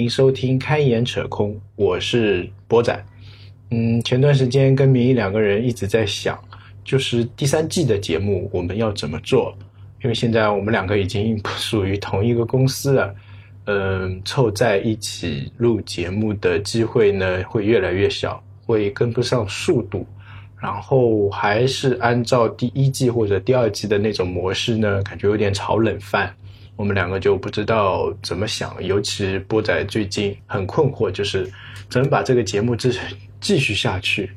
大家好，欢迎收听《开眼扯空》，我是波仔。嗯，前段时间跟明一两个人一直在想，就是第三季的节目我们要怎么做？因为现在我们两个已经不属于同一个公司了，嗯，凑在一起录节目的机会呢会越来越小，会跟不上速度。然后还是按照第一季或者第二季的那种模式呢，感觉有点炒冷饭。我们两个就不知道怎么想，尤其波仔最近很困惑，就是怎么把这个节目继继续下去。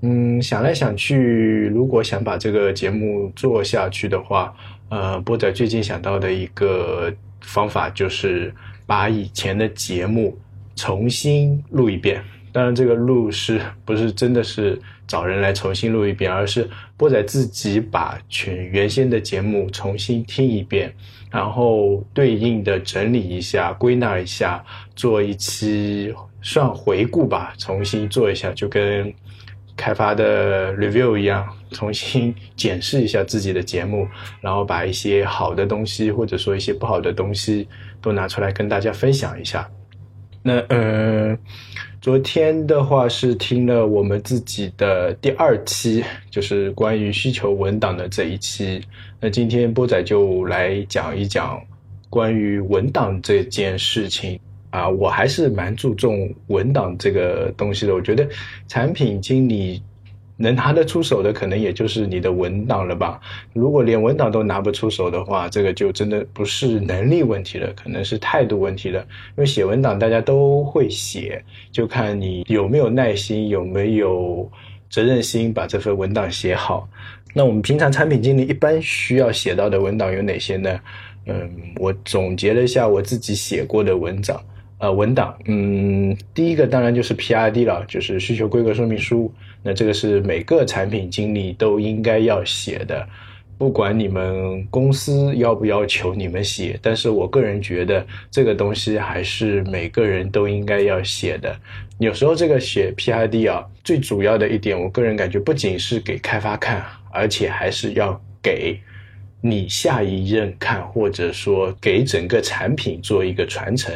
嗯，想来想去，如果想把这个节目做下去的话，呃，波仔最近想到的一个方法就是把以前的节目重新录一遍。当然，这个录是不是真的是找人来重新录一遍，而是波仔自己把全原先的节目重新听一遍。然后对应的整理一下，归纳一下，做一期算回顾吧，重新做一下，就跟开发的 review 一样，重新检视一下自己的节目，然后把一些好的东西或者说一些不好的东西都拿出来跟大家分享一下。那嗯。昨天的话是听了我们自己的第二期，就是关于需求文档的这一期。那今天波仔就来讲一讲关于文档这件事情啊，我还是蛮注重文档这个东西的。我觉得产品经理。能拿得出手的，可能也就是你的文档了吧。如果连文档都拿不出手的话，这个就真的不是能力问题了，可能是态度问题了。因为写文档大家都会写，就看你有没有耐心，有没有责任心，把这份文档写好。那我们平常产品经理一般需要写到的文档有哪些呢？嗯，我总结了一下我自己写过的文章。呃，文档，嗯，第一个当然就是 PRD 了，就是需求规格说明书。那这个是每个产品经理都应该要写的，不管你们公司要不要求你们写，但是我个人觉得这个东西还是每个人都应该要写的。有时候这个写 PRD 啊，最主要的一点，我个人感觉不仅是给开发看，而且还是要给。你下一任看，或者说给整个产品做一个传承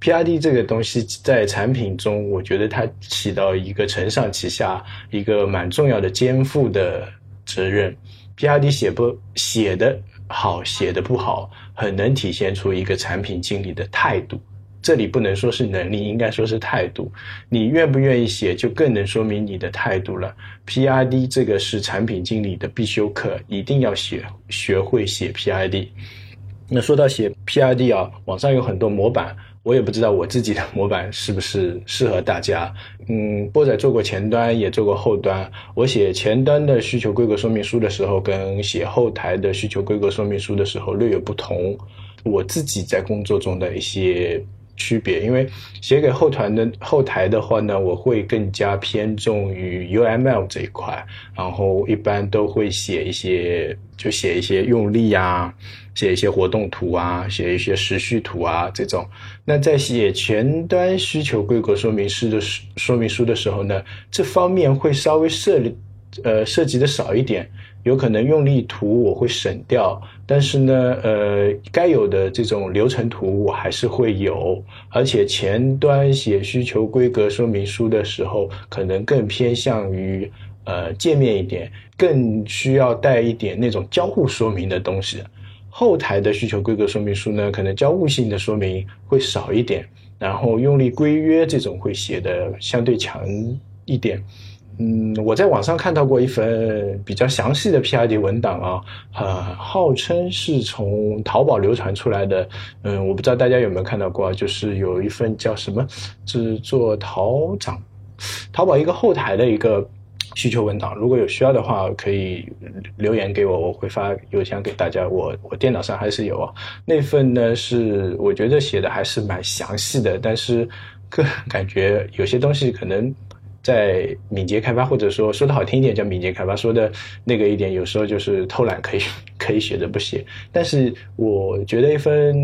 ，PRD 这个东西在产品中，我觉得它起到一个承上启下、一个蛮重要的肩负的责任。PRD 写不写的好，写的不好，很能体现出一个产品经理的态度。这里不能说是能力，应该说是态度。你愿不愿意写，就更能说明你的态度了。PRD 这个是产品经理的必修课，一定要写，学会写 PRD。那说到写 PRD 啊，网上有很多模板，我也不知道我自己的模板是不是适合大家。嗯，波仔做过前端，也做过后端。我写前端的需求规格说明书的时候，跟写后台的需求规格说明书的时候略有不同。我自己在工作中的一些。区别，因为写给后团的后台的话呢，我会更加偏重于 UML 这一块，然后一般都会写一些，就写一些用例啊，写一些活动图啊，写一些时序图啊这种。那在写前端需求规格说明书的说明书的时候呢，这方面会稍微涉呃涉及的少一点。有可能用例图我会省掉，但是呢，呃，该有的这种流程图我还是会有，而且前端写需求规格说明书的时候，可能更偏向于呃界面一点，更需要带一点那种交互说明的东西。后台的需求规格说明书呢，可能交互性的说明会少一点，然后用例规约这种会写的相对强一点。嗯，我在网上看到过一份比较详细的 PRD 文档啊，呃，号称是从淘宝流传出来的。嗯，我不知道大家有没有看到过，就是有一份叫什么，是做淘长，淘宝一个后台的一个需求文档。如果有需要的话，可以留言给我，我会发邮箱给大家。我我电脑上还是有啊。那份呢是我觉得写的还是蛮详细的，但是个人感觉有些东西可能。在敏捷开发，或者说说的好听一点叫敏捷开发，说的那个一点，有时候就是偷懒，可以可以写的不写。但是我觉得一份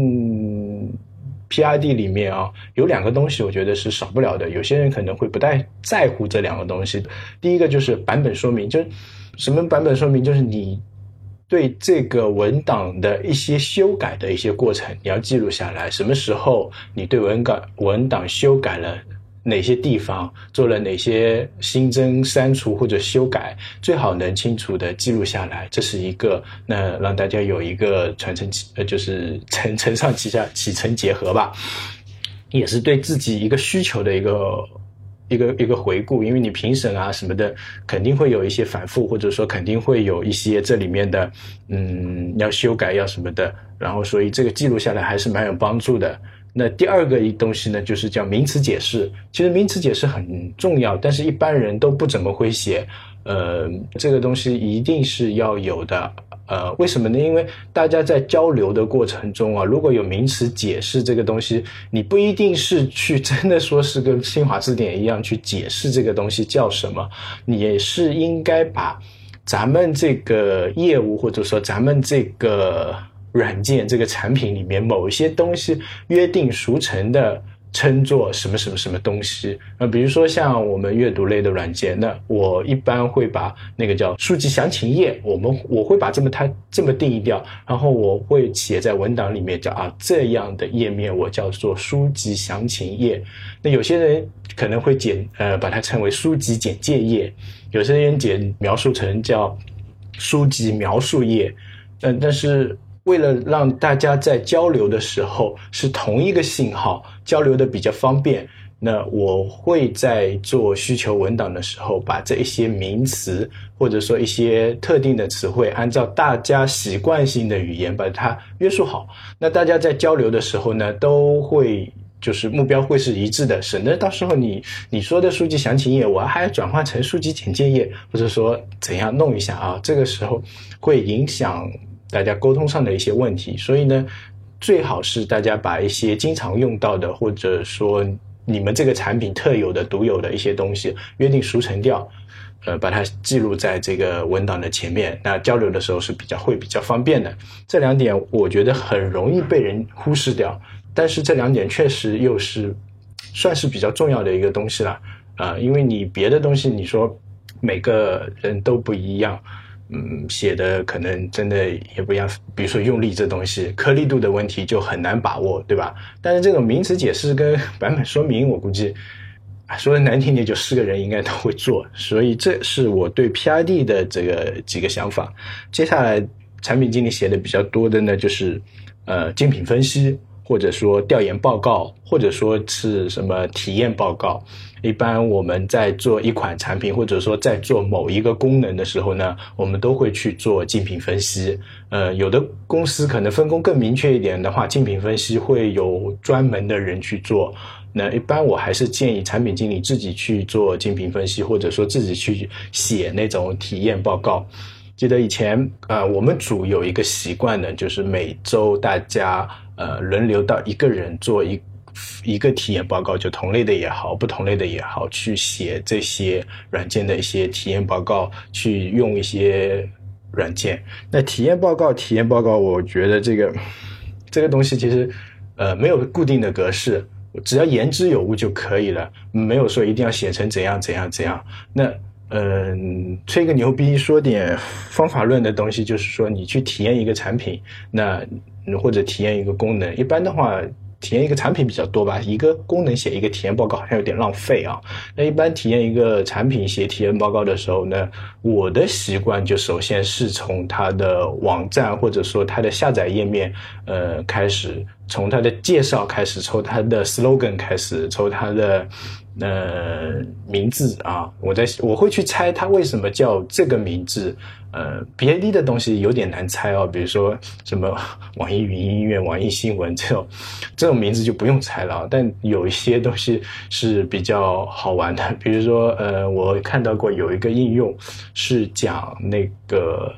PRD 里面啊，有两个东西，我觉得是少不了的。有些人可能会不太在乎这两个东西。第一个就是版本说明，就是什么版本说明，就是你。对这个文档的一些修改的一些过程，你要记录下来。什么时候你对文稿文档修改了哪些地方，做了哪些新增、删除或者修改，最好能清楚的记录下来。这是一个，那让大家有一个传承呃，就是承承上启下、启承结合吧，也是对自己一个需求的一个。一个一个回顾，因为你评审啊什么的，肯定会有一些反复，或者说肯定会有一些这里面的，嗯，要修改要什么的，然后所以这个记录下来还是蛮有帮助的。那第二个一东西呢，就是叫名词解释。其实名词解释很重要，但是一般人都不怎么会写。呃，这个东西一定是要有的。呃，为什么呢？因为大家在交流的过程中啊，如果有名词解释这个东西，你不一定是去真的说是跟新华字典一样去解释这个东西叫什么，你是应该把咱们这个业务或者说咱们这个软件这个产品里面某一些东西约定俗成的。称作什么什么什么东西啊？比如说像我们阅读类的软件，那我一般会把那个叫书籍详情页，我们我会把这么它这么定义掉，然后我会写在文档里面叫啊这样的页面我叫做书籍详情页。那有些人可能会简呃把它称为书籍简介页，有些人简描述成叫书籍描述页，但但是。为了让大家在交流的时候是同一个信号，交流的比较方便，那我会在做需求文档的时候，把这一些名词或者说一些特定的词汇，按照大家习惯性的语言把它约束好。那大家在交流的时候呢，都会就是目标会是一致的，省得到时候你你说的书籍详情页，我还要转换成书籍简介页，或者说怎样弄一下啊？这个时候会影响。大家沟通上的一些问题，所以呢，最好是大家把一些经常用到的，或者说你们这个产品特有的、独有的一些东西，约定俗成掉，呃，把它记录在这个文档的前面，那交流的时候是比较会比较方便的。这两点我觉得很容易被人忽视掉，但是这两点确实又是算是比较重要的一个东西了啊，因为你别的东西你说每个人都不一样。嗯，写的可能真的也不一样。比如说用力这东西，颗粒度的问题就很难把握，对吧？但是这种名词解释跟版本说明，我估计说的难听点，就四个人应该都会做。所以这是我对 PRD 的这个几个想法。接下来产品经理写的比较多的呢，就是呃精品分析。或者说调研报告，或者说是什么体验报告。一般我们在做一款产品，或者说在做某一个功能的时候呢，我们都会去做竞品分析。呃，有的公司可能分工更明确一点的话，竞品分析会有专门的人去做。那一般我还是建议产品经理自己去做竞品分析，或者说自己去写那种体验报告。记得以前呃，我们组有一个习惯呢，就是每周大家。呃，轮流到一个人做一一个体验报告，就同类的也好，不同类的也好，去写这些软件的一些体验报告，去用一些软件。那体验报告，体验报告，我觉得这个 这个东西其实呃没有固定的格式，只要言之有物就可以了，没有说一定要写成怎样怎样怎样。那嗯，吹个牛逼，说点方法论的东西，就是说你去体验一个产品，那。或者体验一个功能，一般的话，体验一个产品比较多吧。一个功能写一个体验报告好像有点浪费啊。那一般体验一个产品写体验报告的时候呢，我的习惯就首先是从它的网站或者说它的下载页面，呃，开始，从它的介绍开始，从它的 slogan 开始，从它的。呃，名字啊，我在我会去猜它为什么叫这个名字。呃，B D 的东西有点难猜哦，比如说什么 网易云音乐、网易新闻这种，这种名字就不用猜了。但有一些东西是比较好玩的，比如说呃，我看到过有一个应用是讲那个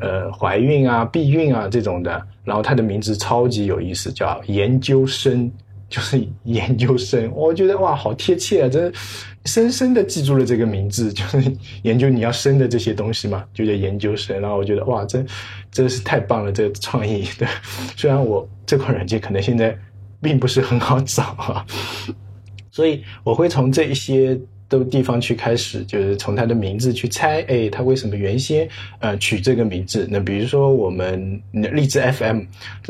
呃怀孕啊、避孕啊这种的，然后它的名字超级有意思，叫研究生。就是研究生，我觉得哇，好贴切啊！真深深的记住了这个名字，就是研究你要生的这些东西嘛，就叫研究生。然后我觉得哇，真真是太棒了，这个创意。对，虽然我这款软件可能现在并不是很好找啊，所以我会从这一些的地方去开始，就是从它的名字去猜，哎，它为什么原先呃取这个名字？那比如说我们荔枝 FM，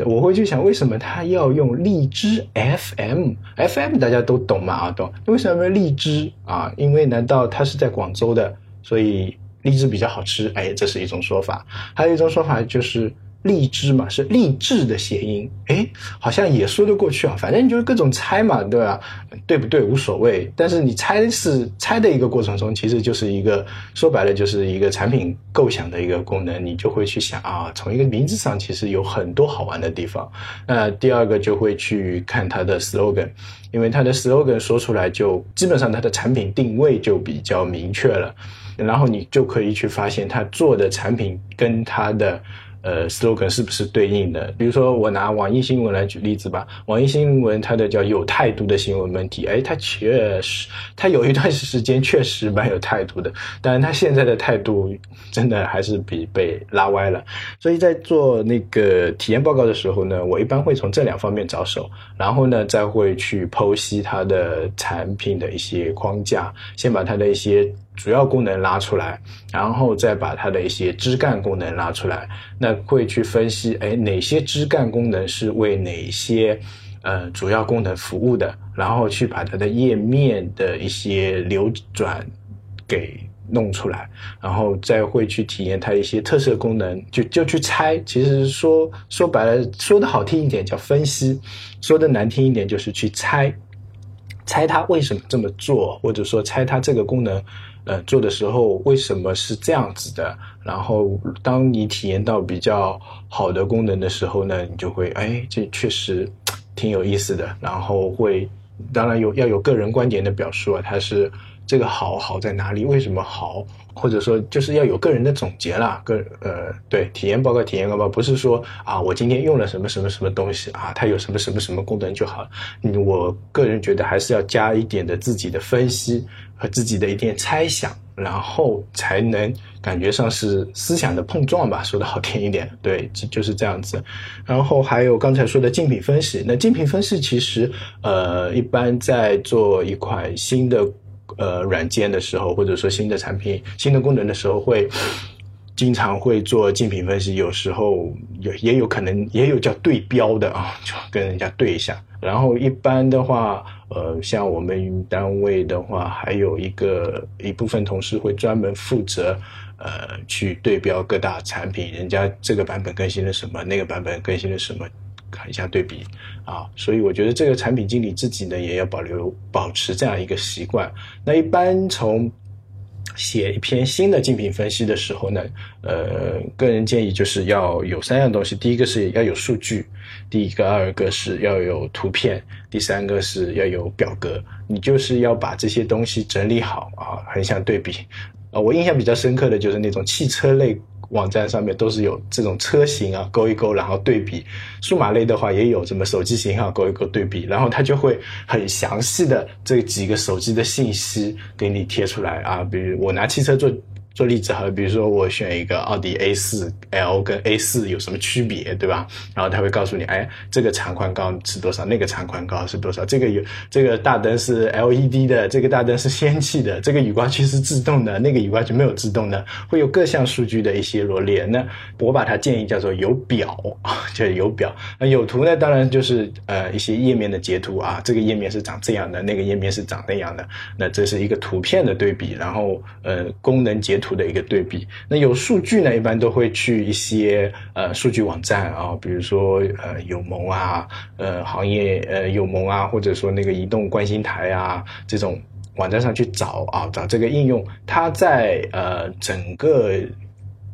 我会去想为什么它要用荔枝 FM？FM 大家都懂嘛啊，懂？为什么荔枝啊？因为难道它是在广州的，所以荔枝比较好吃？哎，这是一种说法。还有一种说法就是。励志嘛，是励志的谐音，哎，好像也说得过去啊。反正就是各种猜嘛，对吧？对不对？无所谓。但是你猜是猜的一个过程中，其实就是一个说白了就是一个产品构想的一个功能，你就会去想啊，从一个名字上其实有很多好玩的地方。那第二个就会去看它的 slogan，因为它的 slogan 说出来就基本上它的产品定位就比较明确了，然后你就可以去发现它做的产品跟它的。呃，slogan 是不是对应的？比如说，我拿网易新闻来举例子吧。网易新闻它的叫有态度的新闻媒体，哎，它确实，它有一段时间确实蛮有态度的。但是它现在的态度真的还是比被拉歪了。所以在做那个体验报告的时候呢，我一般会从这两方面着手，然后呢，再会去剖析它的产品的一些框架，先把它的一些。主要功能拉出来，然后再把它的一些枝干功能拉出来，那会去分析，哎，哪些枝干功能是为哪些呃主要功能服务的，然后去把它的页面的一些流转给弄出来，然后再会去体验它一些特色功能，就就去猜。其实说说白了，说的好听一点叫分析，说的难听一点就是去猜，猜它为什么这么做，或者说猜它这个功能。呃，做的时候为什么是这样子的？然后当你体验到比较好的功能的时候呢，你就会哎，这确实挺有意思的。然后会，当然有要有个人观点的表述啊，它是这个好好在哪里？为什么好？或者说就是要有个人的总结啦。个呃，对，体验报告、体验报告不是说啊，我今天用了什么什么什么东西啊，它有什么什么什么功能就好了。我个人觉得还是要加一点的自己的分析。和自己的一点猜想，然后才能感觉上是思想的碰撞吧，说的好听一点，对，就就是这样子。然后还有刚才说的竞品分析，那竞品分析其实，呃，一般在做一款新的呃软件的时候，或者说新的产品、新的功能的时候，会经常会做竞品分析，有时候有也有可能也有叫对标的啊，就跟人家对一下。然后一般的话。呃，像我们单位的话，还有一个一部分同事会专门负责，呃，去对标各大产品，人家这个版本更新了什么，那个版本更新了什么，看一下对比啊。所以我觉得这个产品经理自己呢，也要保留保持这样一个习惯。那一般从写一篇新的竞品分析的时候呢，呃，个人建议就是要有三样东西，第一个是要有数据。第一个、二个是要有图片，第三个是要有表格。你就是要把这些东西整理好啊，横向对比啊。我印象比较深刻的就是那种汽车类网站上面都是有这种车型啊，勾一勾，然后对比。数码类的话也有什么手机型号勾一勾对比，然后它就会很详细的这几个手机的信息给你贴出来啊。比如我拿汽车做。做例子哈，比如说我选一个奥迪 A 四 L 跟 A 四有什么区别，对吧？然后他会告诉你，哎，这个长宽高是多少，那个长宽高是多少，这个有这个大灯是 LED 的，这个大灯是氙气的，这个雨刮器是自动的，那个雨刮器没有自动的，会有各项数据的一些罗列。那我把它建议叫做有表，就有表。那有图呢，当然就是呃一些页面的截图啊，这个页面是长这样的，那个页面是长那样的。那这是一个图片的对比，然后呃功能截图。的一个对比，那有数据呢，一般都会去一些呃数据网站啊，比如说呃友盟啊，呃行业呃友盟啊，或者说那个移动观星台啊这种网站上去找啊，找这个应用，它在呃整个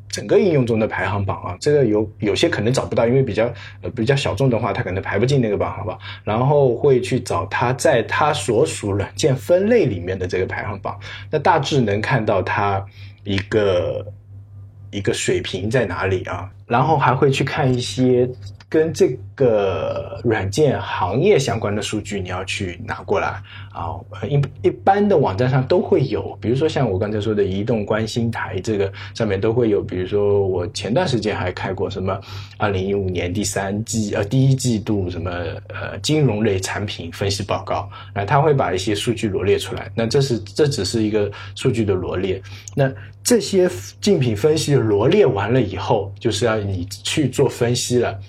整个应用中的排行榜啊，这个有有些可能找不到，因为比较呃比较小众的话，它可能排不进那个榜，好吧？然后会去找它在它所属软件分类里面的这个排行榜，那大致能看到它。一个一个水平在哪里啊？然后还会去看一些跟这个软件行业相关的数据，你要去拿过来啊。一一般的网站上都会有，比如说像我刚才说的移动观星台，这个上面都会有。比如说我前段时间还开过什么二零一五年第三季呃第一季度什么呃金融类产品分析报告，那他会把一些数据罗列出来。那这是这只是一个数据的罗列。那这些竞品分析罗列完了以后，就是要你去做分析了。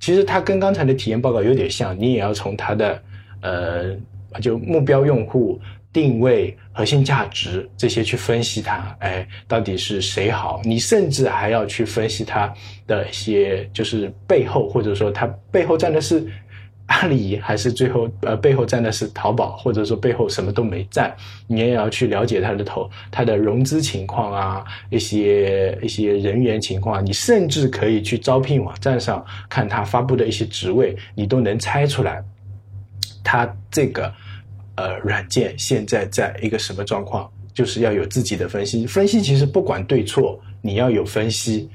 其实它跟刚才的体验报告有点像，你也要从它的呃，就目标用户定位、核心价值这些去分析它，哎，到底是谁好？你甚至还要去分析它的一些，就是背后，或者说它背后站的是。阿里还是最后呃背后站的是淘宝，或者说背后什么都没站，你也要去了解它的头，它的融资情况啊，一些一些人员情况，你甚至可以去招聘网站上看它发布的一些职位，你都能猜出来，它这个呃软件现在在一个什么状况，就是要有自己的分析，分析其实不管对错，你要有分析。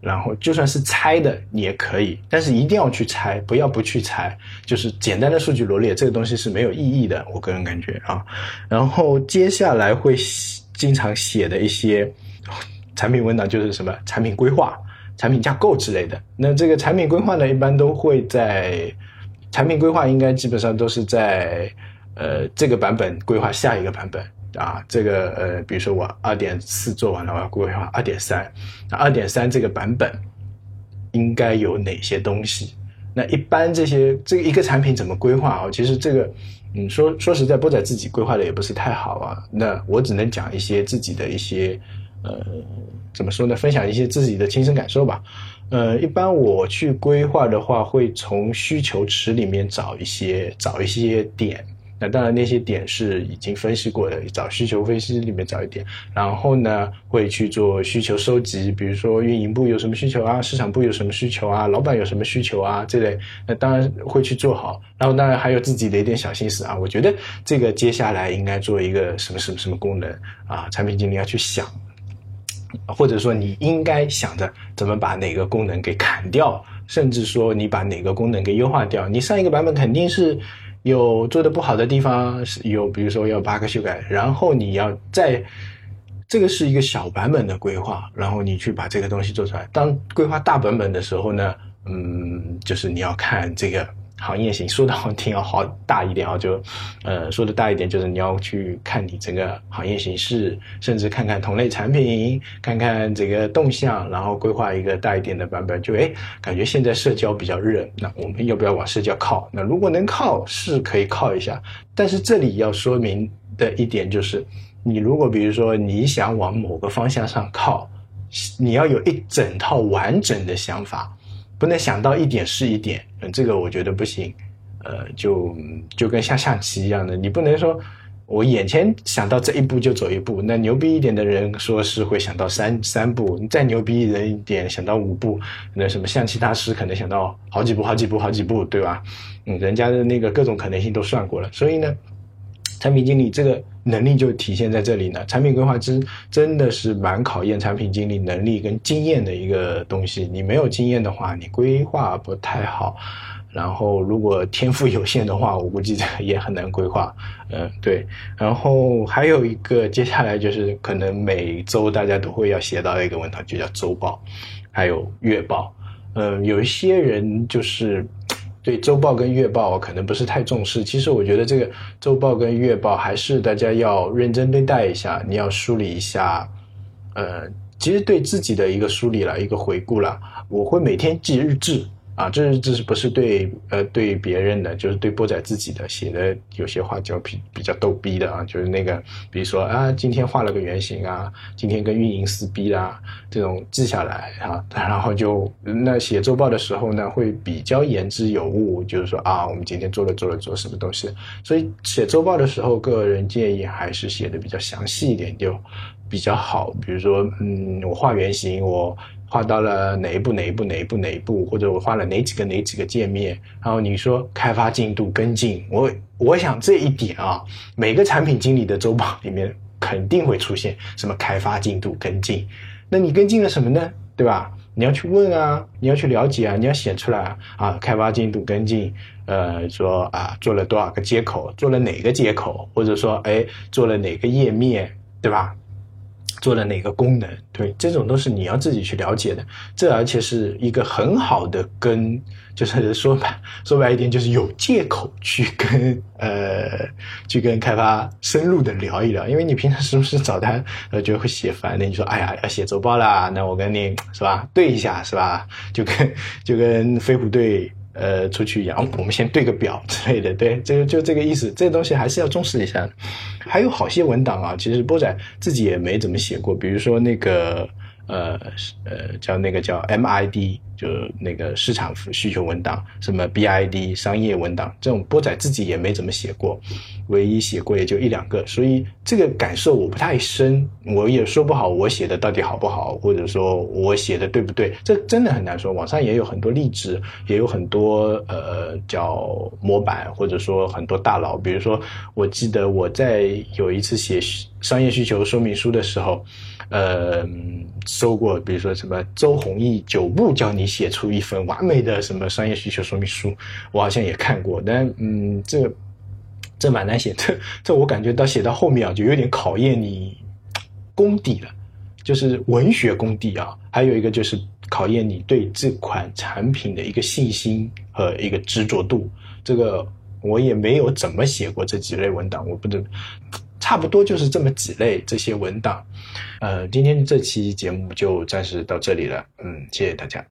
然后就算是猜的，你也可以，但是一定要去猜，不要不去猜。就是简单的数据罗列，这个东西是没有意义的，我个人感觉啊。然后接下来会经常写的一些产品文档，就是什么产品规划、产品架构之类的。那这个产品规划呢，一般都会在产品规划应该基本上都是在呃这个版本规划下一个版本。啊，这个呃，比如说我二点四做完了，我要规划二点三。那二点三这个版本应该有哪些东西？那一般这些这一个产品怎么规划啊？其实这个，嗯，说说实在，波仔自己规划的也不是太好啊。那我只能讲一些自己的一些呃，怎么说呢？分享一些自己的亲身感受吧。呃，一般我去规划的话，会从需求池里面找一些找一些点。那当然，那些点是已经分析过的，找需求分析里面找一点，然后呢，会去做需求收集，比如说运营部有什么需求啊，市场部有什么需求啊，老板有什么需求啊，这类，那当然会去做好。然后当然还有自己的一点小心思啊，我觉得这个接下来应该做一个什么什么什么功能啊，产品经理要去想，或者说你应该想着怎么把哪个功能给砍掉，甚至说你把哪个功能给优化掉，你上一个版本肯定是。有做的不好的地方，有比如说要八个修改，然后你要在，这个是一个小版本的规划，然后你去把这个东西做出来。当规划大版本的时候呢，嗯，就是你要看这个。行业型说的好听要好大一点啊，就，呃，说的大一点就是你要去看你整个行业形势，甚至看看同类产品，看看这个动向，然后规划一个大一点的版本。就哎，感觉现在社交比较热，那我们要不要往社交靠？那如果能靠，是可以靠一下。但是这里要说明的一点就是，你如果比如说你想往某个方向上靠，你要有一整套完整的想法。不能想到一点是一点，嗯这个我觉得不行。呃，就就跟下象棋一样的，你不能说我眼前想到这一步就走一步。那牛逼一点的人说是会想到三三步，你再牛逼人一点想到五步，那什么象棋大师可能想到好几步、好几步、好几步，对吧？嗯，人家的那个各种可能性都算过了，所以呢。产品经理这个能力就体现在这里呢。产品规划真真的是蛮考验产品经理能力跟经验的一个东西。你没有经验的话，你规划不太好。然后如果天赋有限的话，我估计也很难规划。嗯，对。然后还有一个，接下来就是可能每周大家都会要写到一个文档，就叫周报，还有月报。嗯，有一些人就是。对周报跟月报可能不是太重视，其实我觉得这个周报跟月报还是大家要认真对待一下，你要梳理一下，呃，其实对自己的一个梳理了，一个回顾了，我会每天记日志。啊，这是这是不是对呃对别人的，就是对波仔自己的写的有些话就比比较逗逼的啊，就是那个比如说啊，今天画了个原型啊，今天跟运营撕逼啦，这种记下来啊，然后就那写周报的时候呢，会比较言之有物，就是说啊，我们今天做了做了做什么东西，所以写周报的时候，个人建议还是写的比较详细一点就比较好，比如说嗯，我画原型我。画到了哪一步哪一步哪一步哪一步，或者我画了哪几个哪几个界面，然后你说开发进度跟进，我我想这一点啊，每个产品经理的周报里面肯定会出现什么开发进度跟进，那你跟进了什么呢？对吧？你要去问啊，你要去了解啊，你要写出来啊，开发进度跟进，呃，说啊做了多少个接口，做了哪个接口，或者说哎做了哪个页面，对吧？做了哪个功能？对，这种都是你要自己去了解的。这而且是一个很好的跟，就是说白说白一点，就是有借口去跟呃去跟开发深入的聊一聊。因为你平常时不时找他，呃，就会写烦的。你说，哎呀，要写周报啦，那我跟你是吧对一下是吧？就跟就跟飞虎队。呃，出去一样，我们先对个表之类的，对，这个就这个意思。这东西还是要重视一下。还有好些文档啊，其实波仔自己也没怎么写过，比如说那个呃呃，叫那个叫 MID。就那个市场需求文档，什么 BID 商业文档，这种波仔自己也没怎么写过，唯一写过也就一两个，所以这个感受我不太深，我也说不好我写的到底好不好，或者说我写的对不对，这真的很难说。网上也有很多例子，也有很多呃叫模板，或者说很多大佬，比如说我记得我在有一次写商业需求说明书的时候。呃，收过，比如说什么周鸿祎九步教你写出一份完美的什么商业需求说明书，我好像也看过，但嗯，这这蛮难写，这 这我感觉到写到后面啊，就有点考验你功底了，就是文学功底啊，还有一个就是考验你对这款产品的一个信心和一个执着度。这个我也没有怎么写过这几类文档，我不知。差不多就是这么几类这些文档，呃，今天这期节目就暂时到这里了，嗯，谢谢大家。